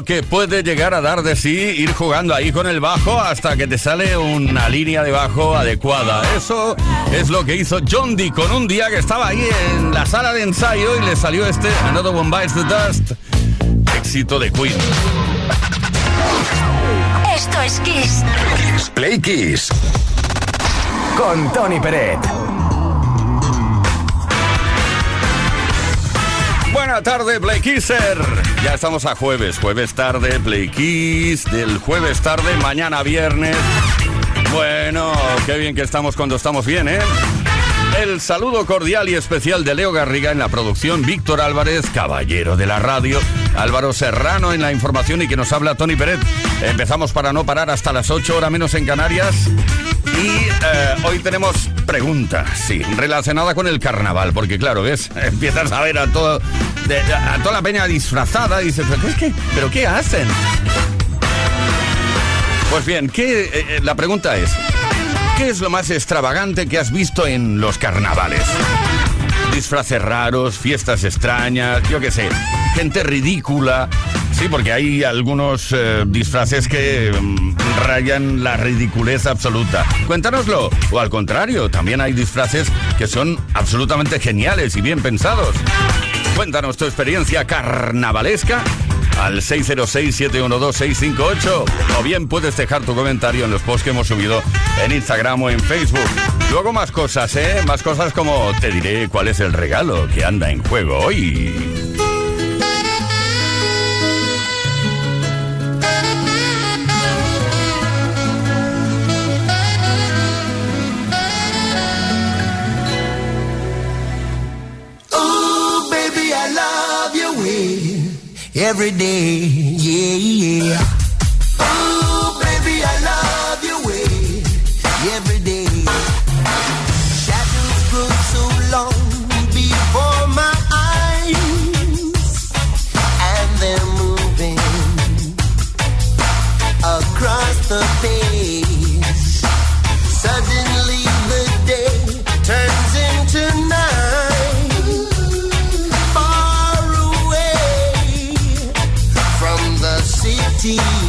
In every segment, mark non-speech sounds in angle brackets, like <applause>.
Que puede llegar a dar de sí ir jugando ahí con el bajo hasta que te sale una línea de bajo adecuada. Eso es lo que hizo John Dee con un día que estaba ahí en la sala de ensayo y le salió este Another One Bites the Dust. Éxito de Queen. Esto es Kiss. Play Kiss. Con Tony Peret. Buena tarde, Play. Ya estamos a jueves, jueves tarde, Play Kiss, del jueves tarde, mañana viernes. Bueno, qué bien que estamos cuando estamos bien, ¿eh? El saludo cordial y especial de Leo Garriga en la producción, Víctor Álvarez, caballero de la radio, Álvaro Serrano en la información y que nos habla Tony Peret. Empezamos para no parar hasta las 8 horas menos en Canarias. Y eh, hoy tenemos preguntas, sí, relacionada con el carnaval, porque claro, ves, <laughs> empiezas a ver a todo, a toda la peña disfrazada y dices, ¿pero qué, ¿pero qué hacen? Pues bien, ¿qué, eh, eh, la pregunta es, ¿Qué es lo más extravagante que has visto en los carnavales? Disfraces raros, fiestas extrañas, yo qué sé, gente ridícula. Sí, porque hay algunos eh, disfraces que mm, rayan la ridiculez absoluta. Cuéntanoslo. O al contrario, también hay disfraces que son absolutamente geniales y bien pensados. Cuéntanos tu experiencia carnavalesca al 606-712-658 o bien puedes dejar tu comentario en los posts que hemos subido en Instagram o en Facebook. Luego más cosas, ¿eh? Más cosas como te diré cuál es el regalo que anda en juego hoy. every day. Yeah, yeah. jeans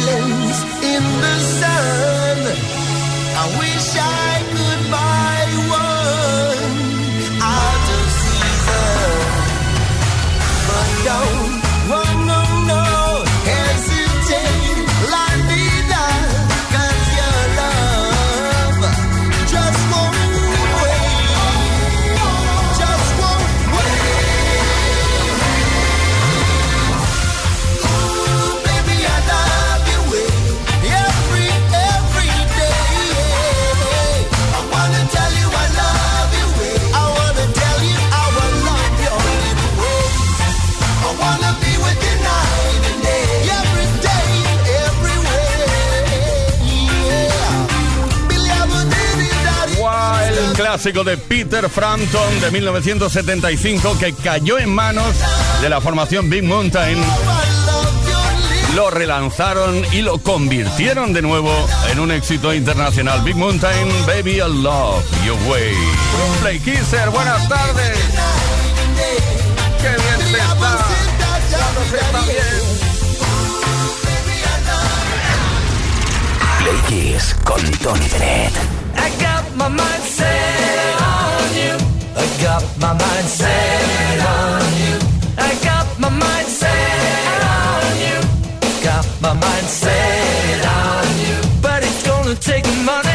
islands in the sun. I wish I could buy one out of season, but do clásico de Peter Frampton de 1975 que cayó en manos de la formación Big Mountain. Lo relanzaron y lo convirtieron de nuevo en un éxito internacional. Big Mountain, Baby, I Love Your Way. Play Kisser, buenas tardes. Qué bien se está. se está bien. Play Kiss con Tony Bennett. My mind set on you. I got my mind set on you. I got my mind set on you. Got my mind set on you. But it's gonna take money.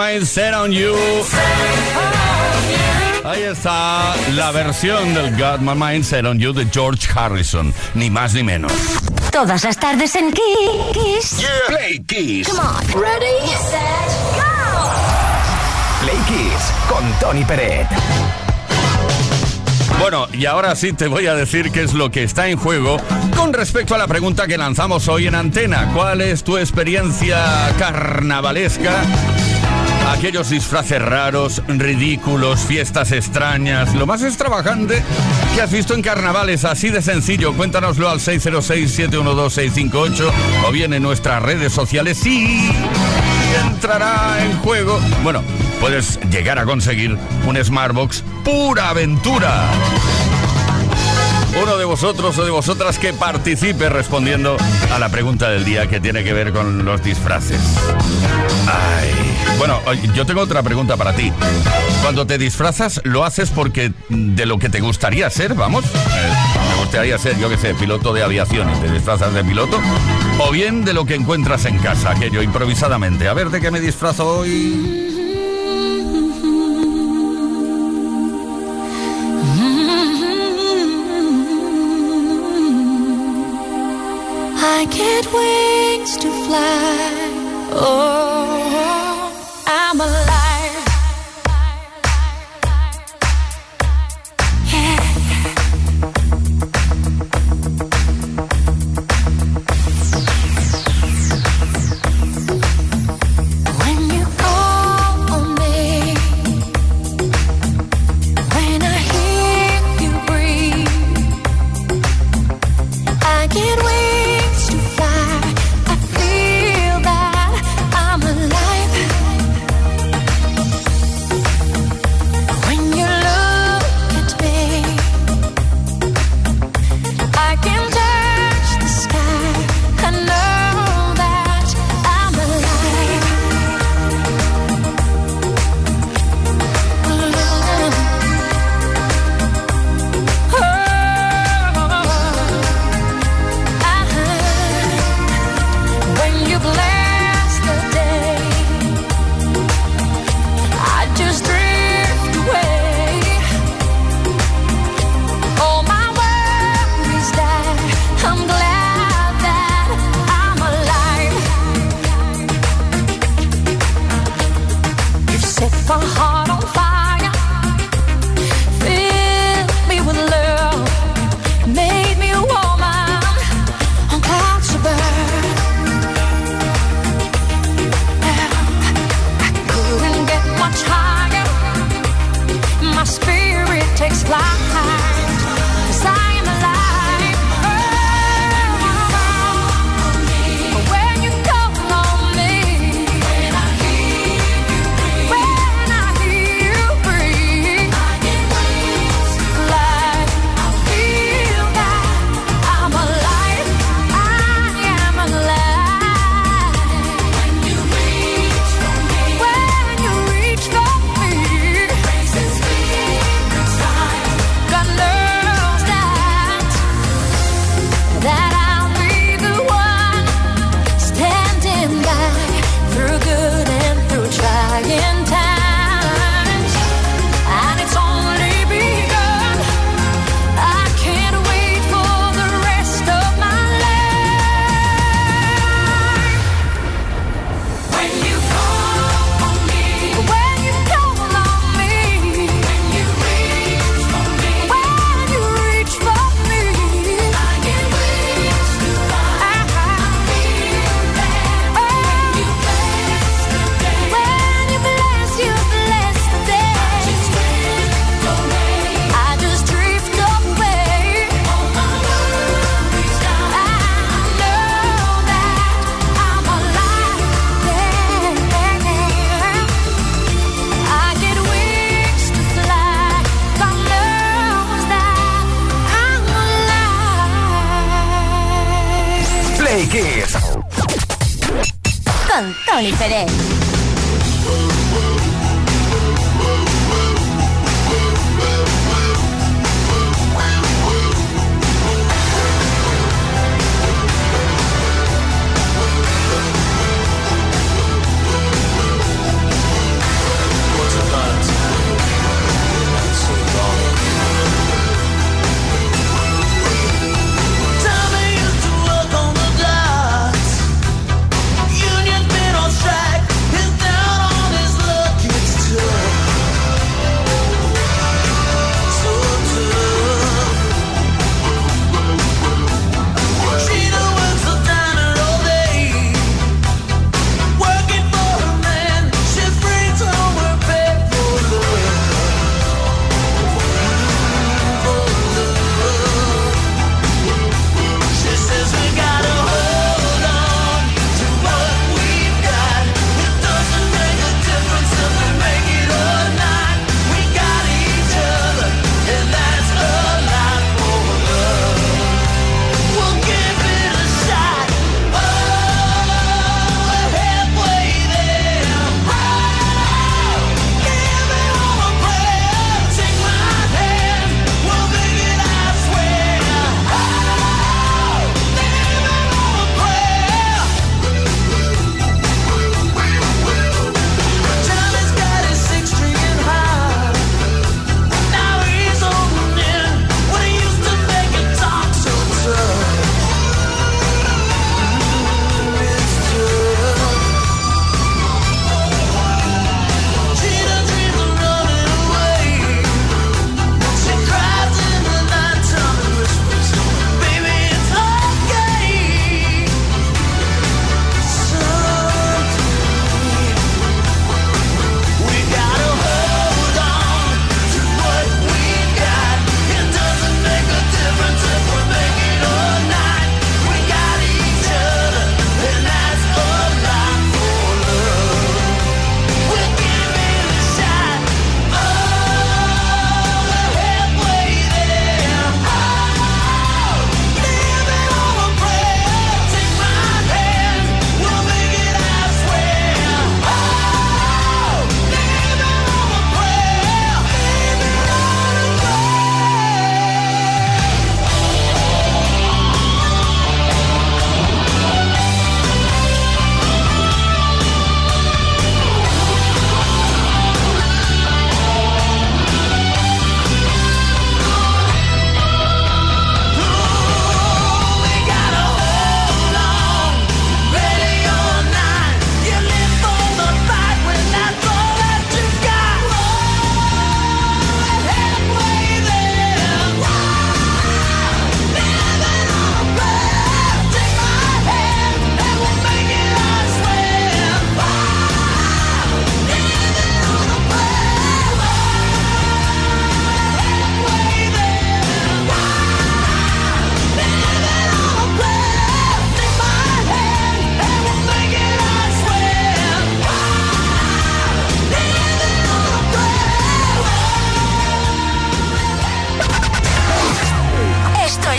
Mind set on you. Ahí está la versión del Got My Mind Set on You de George Harrison, ni más ni menos. Todas las tardes en Kiss. Play Kiss. Come on. Ready, set, go. Play Kiss con Tony Peret. Bueno, y ahora sí te voy a decir qué es lo que está en juego con respecto a la pregunta que lanzamos hoy en antena. ¿Cuál es tu experiencia carnavalesca? Aquellos disfraces raros, ridículos, fiestas extrañas, lo más extravagante que has visto en carnavales, así de sencillo. Cuéntanoslo al 606-712-658 o bien en nuestras redes sociales y entrará en juego. Bueno, puedes llegar a conseguir un Smartbox pura aventura. Uno de vosotros o de vosotras que participe respondiendo a la pregunta del día que tiene que ver con los disfraces. Ay. Bueno, yo tengo otra pregunta para ti. Cuando te disfrazas, ¿lo haces porque de lo que te gustaría ser, vamos? Eh, me gustaría ser, yo qué sé, piloto de aviación y te disfrazas de piloto. O bien de lo que encuentras en casa, aquello improvisadamente. A ver, ¿de qué me disfrazo hoy? I get wings to fly. Oh,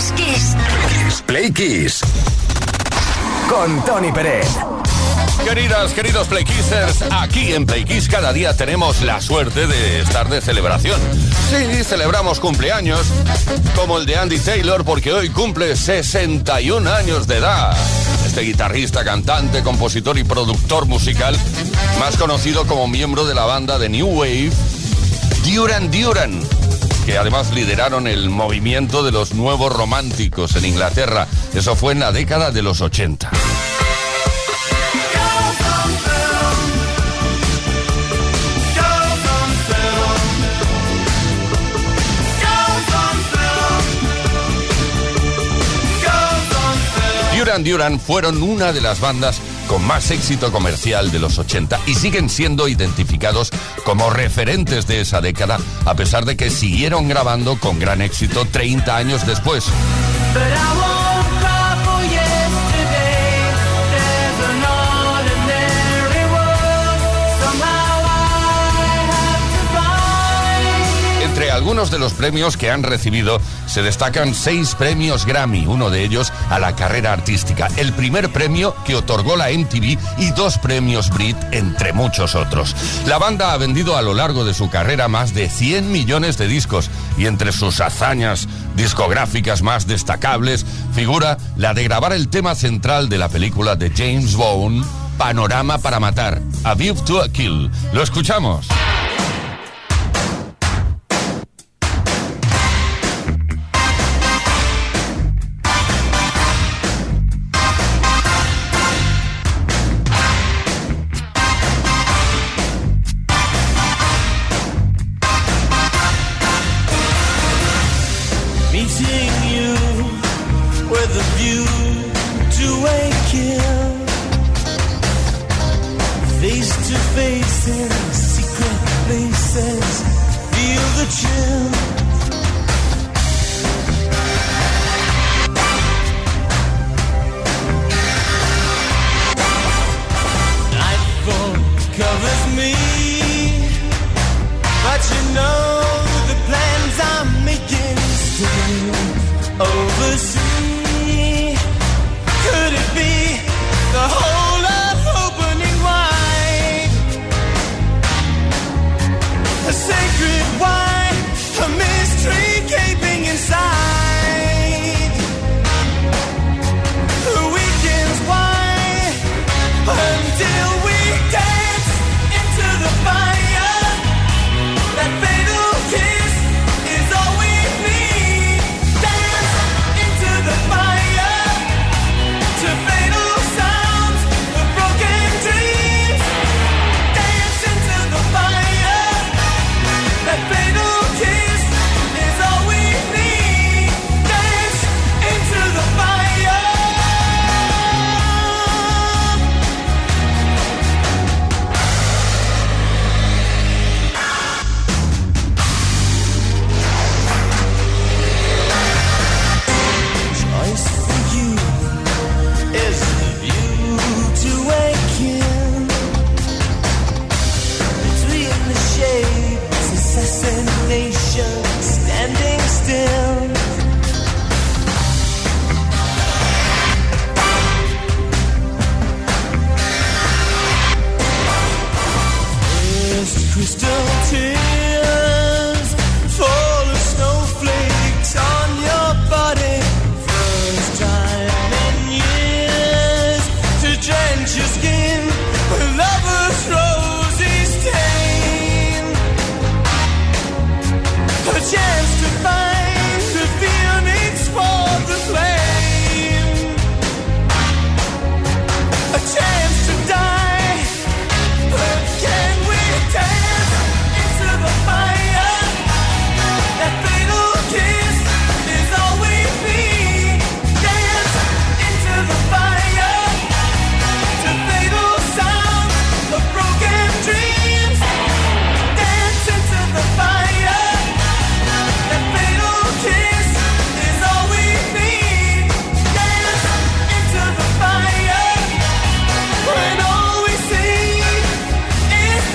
es Kiss. Play Kiss. Con Tony Pérez. Queridas, queridos Playkissers, aquí en Playkiss cada día tenemos la suerte de estar de celebración. Sí, celebramos cumpleaños, como el de Andy Taylor, porque hoy cumple 61 años de edad. Este guitarrista, cantante, compositor y productor musical, más conocido como miembro de la banda de New Wave, Duran Duran, que además lideraron el movimiento de los nuevos románticos en Inglaterra. Eso fue en la década de los 80. Duran Duran fueron una de las bandas con más éxito comercial de los 80 y siguen siendo identificados como referentes de esa década, a pesar de que siguieron grabando con gran éxito 30 años después. Algunos de los premios que han recibido se destacan seis premios Grammy, uno de ellos a la carrera artística, el primer premio que otorgó la MTV y dos premios Brit, entre muchos otros. La banda ha vendido a lo largo de su carrera más de 100 millones de discos y entre sus hazañas discográficas más destacables figura la de grabar el tema central de la película de James Bond, Panorama para Matar, A View to a Kill. Lo escuchamos.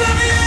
Is the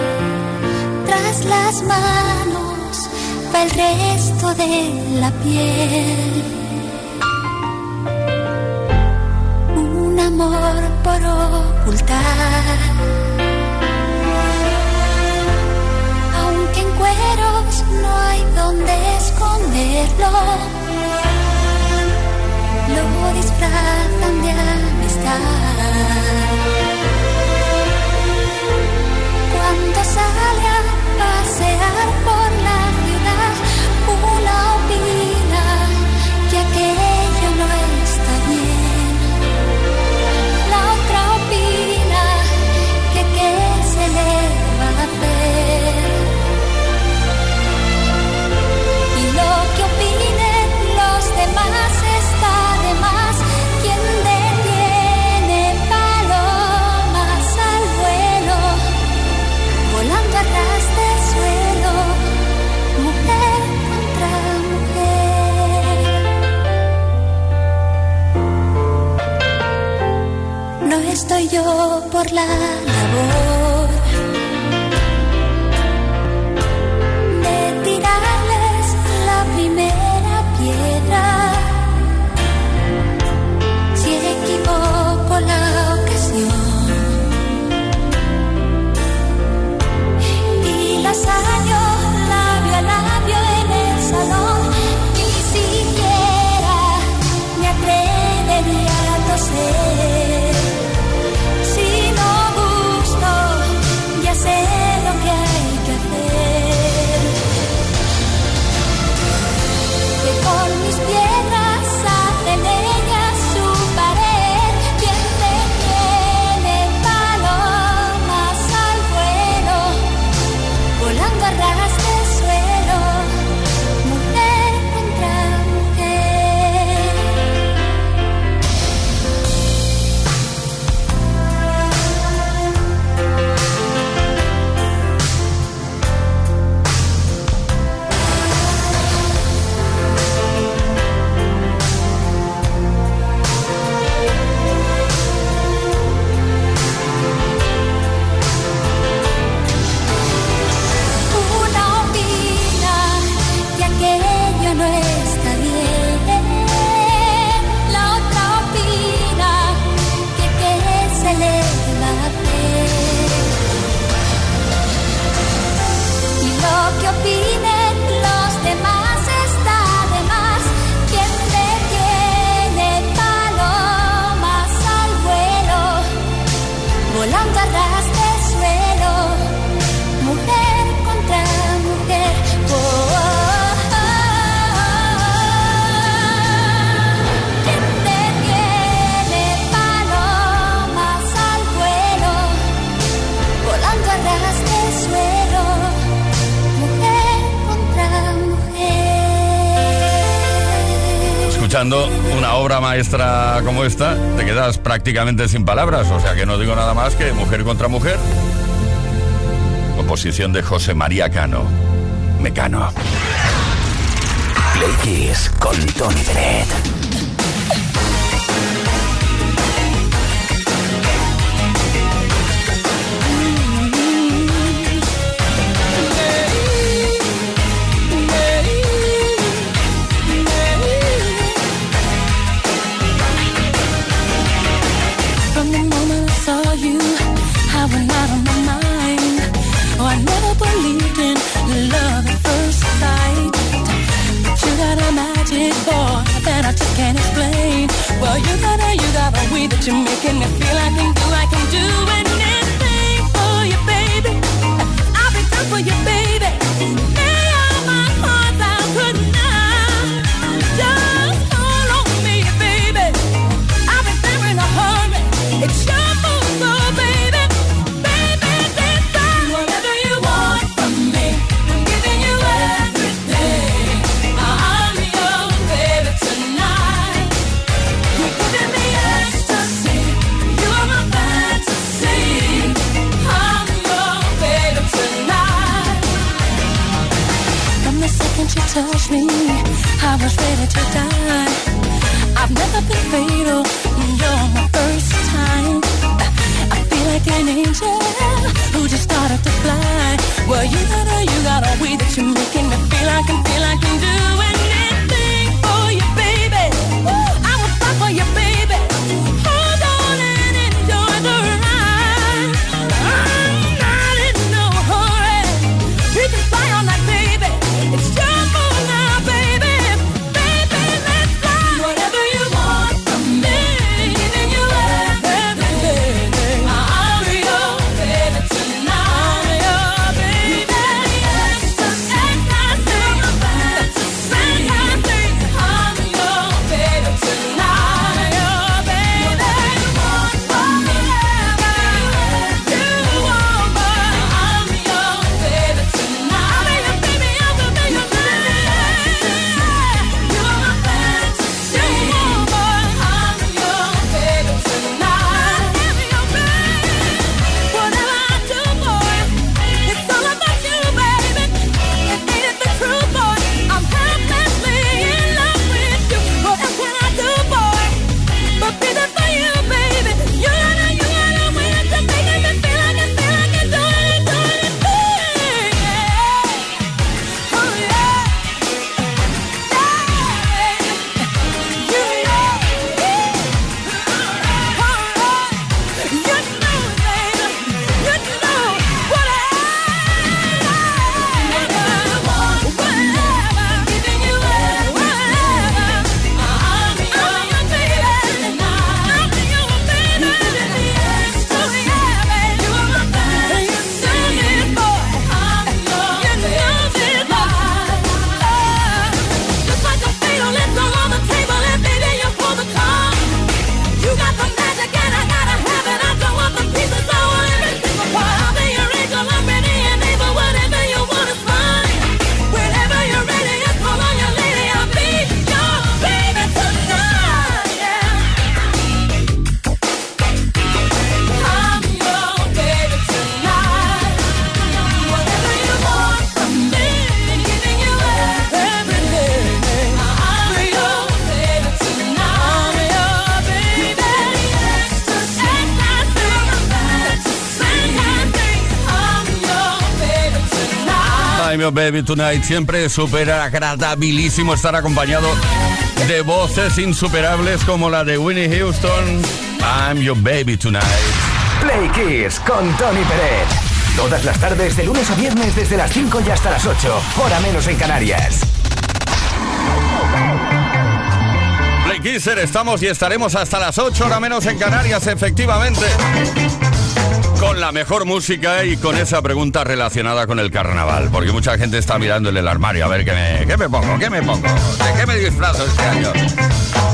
las manos para el resto de la piel. Un amor por ocultar. Aunque en cueros no hay donde esconderlo, lo disfrazan de amistad cuando sale a pasear por la yo por la labor. maestra como esta, te quedas prácticamente sin palabras. O sea que no digo nada más que mujer contra mujer. Composición de José María Cano. Mecano. Play Kiss con Tony Dredd. can't explain. Well, you got it. you got a way that you're making me feel I can do, I can do it. Touched me, I was ready to die. I've never been fatal, you're my first time. I feel like an angel who just started to fly. Well, you got a, you got a way that you're making me feel I feel like I'm doing Tonight. Siempre es súper agradabilísimo estar acompañado de voces insuperables como la de Winnie Houston. I'm your baby tonight. Play Kiss con Tony Pérez. Todas las tardes, de lunes a viernes, desde las 5 y hasta las 8. Hora menos en Canarias. Play Kisser, estamos y estaremos hasta las 8 horas menos en Canarias, efectivamente. Con la mejor música y con esa pregunta relacionada con el carnaval. Porque mucha gente está mirando en el armario a ver qué me, qué me pongo, qué me pongo, de qué me disfrazo este año.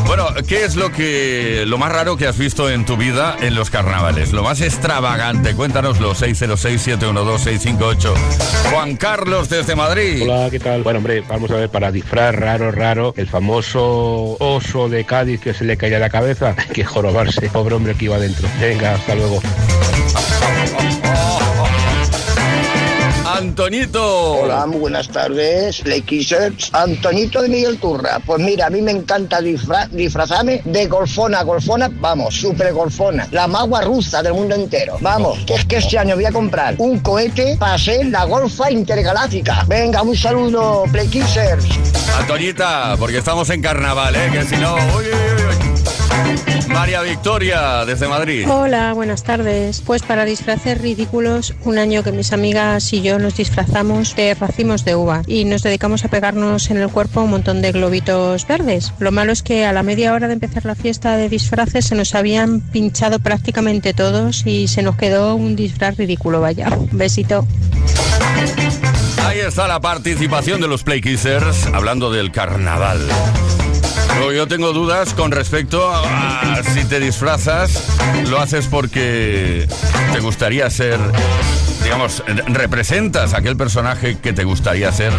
Bueno, ¿qué es lo que lo más raro que has visto en tu vida en los carnavales? Lo más extravagante, cuéntanoslo, 606-712-658. Juan Carlos desde Madrid. Hola, ¿qué tal? Bueno, hombre, vamos a ver, para disfraz raro, raro, el famoso oso de Cádiz que se le caía la cabeza, <laughs> que jorobarse, pobre hombre que iba dentro. Venga, hasta luego. Antonito. Hola, muy buenas tardes, Lakers. Antonito de Miguel Turra. Pues mira, a mí me encanta disfra- disfrazarme de golfona, golfona, vamos, super golfona, la magua rusa del mundo entero. Vamos, que es que este año voy a comprar un cohete para ser la golfa intergaláctica. Venga, un saludo, Playkissers. Antoñita, porque estamos en carnaval, ¿eh? Que si no... uy, uy, uy, uy. María Victoria, desde Madrid. Hola, buenas tardes. Pues para disfraces ridículos, un año que mis amigas y yo nos disfrazamos de racimos de uva y nos dedicamos a pegarnos en el cuerpo un montón de globitos verdes. Lo malo es que a la media hora de empezar la fiesta de disfraces se nos habían pinchado prácticamente todos y se nos quedó un disfraz ridículo, vaya. Un besito. Ahí está la participación de los Play Kissers hablando del carnaval. Yo tengo dudas con respecto a si te disfrazas, lo haces porque te gustaría ser, digamos, representas aquel personaje que te gustaría ser,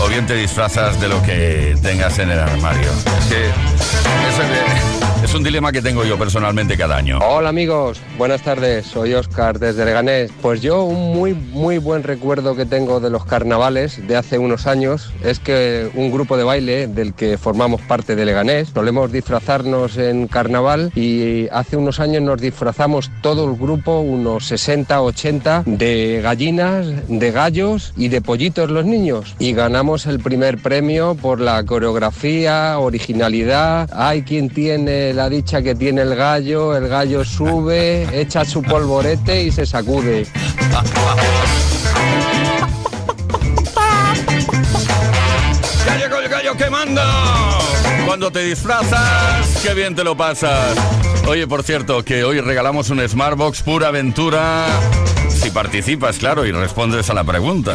o bien te disfrazas de lo que tengas en el armario. Es que eso, que- un dilema que tengo yo personalmente cada año. Hola amigos, buenas tardes, soy Oscar desde Leganés. Pues yo un muy muy buen recuerdo que tengo de los carnavales de hace unos años es que un grupo de baile del que formamos parte de Leganés, solemos disfrazarnos en carnaval y hace unos años nos disfrazamos todo el grupo, unos 60, 80, de gallinas, de gallos y de pollitos los niños. Y ganamos el primer premio por la coreografía, originalidad. Hay quien tiene la dicha que tiene el gallo, el gallo sube, <laughs> echa su polvorete y se sacude. ¡Ya llegó el gallo que manda! Cuando te disfrazas, qué bien te lo pasas. Oye, por cierto, que hoy regalamos un Smartbox pura aventura. Si participas, claro, y respondes a la pregunta.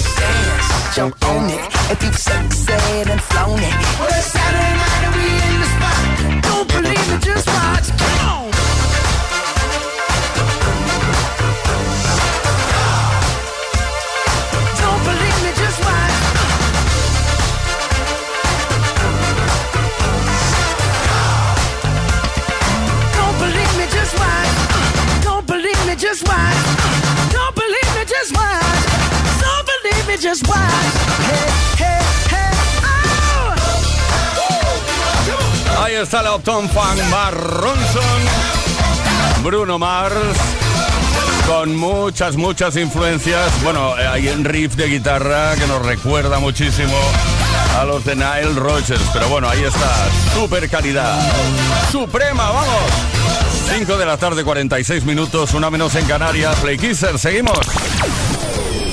jump on it. If you sexed and flown it. Well, it's Saturday night and we in the spot. Don't believe it, just watch. Come on. Oh. Ahí está la Opton Fan Bar Ronson, Bruno Mars, con muchas, muchas influencias. Bueno, eh, hay un riff de guitarra que nos recuerda muchísimo a los de Nile Rogers. Pero bueno, ahí está. Super calidad. Suprema, vamos. 5 de la tarde, 46 minutos, una menos en Canarias. Play Kisser, seguimos.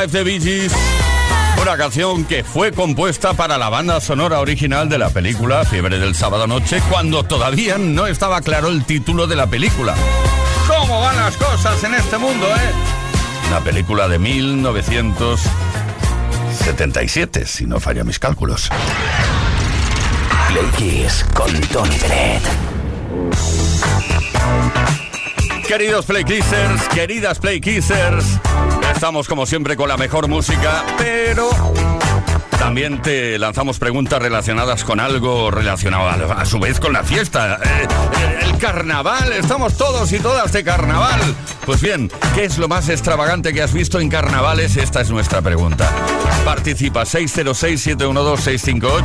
Life de Bee Una canción que fue compuesta para la banda sonora original de la película Fiebre del Sábado Noche cuando todavía no estaba claro el título de la película. ¿Cómo van las cosas en este mundo, eh? Una película de 1977, si no fallan mis cálculos. Play Kiss con Tony Pérez. Queridos Play Kissers, queridas Play Kissers estamos como siempre con la mejor música, pero también te lanzamos preguntas relacionadas con algo relacionado a, su vez con la fiesta. Eh, el carnaval, estamos todos y todas de carnaval. Pues bien, ¿qué es lo más extravagante que has visto en carnavales? Esta es nuestra pregunta. Participa 606-712-658.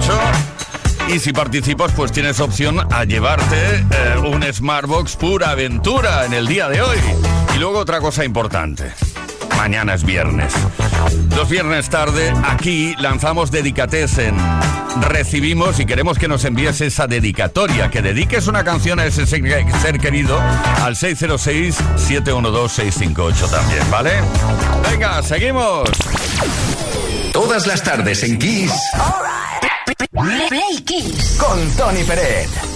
Y si participas, pues tienes opción a llevarte eh, un Smartbox pura aventura en el día de hoy. Y luego otra cosa importante. Mañana es viernes. Los viernes tarde, aquí lanzamos Dedicatesen. Recibimos y queremos que nos envíes esa dedicatoria, que dediques una canción a ese ser, querido al 606-712-658 también, ¿vale? Venga, seguimos. Todas las tardes en Kiss. Play Kiss. Con Tony Peret.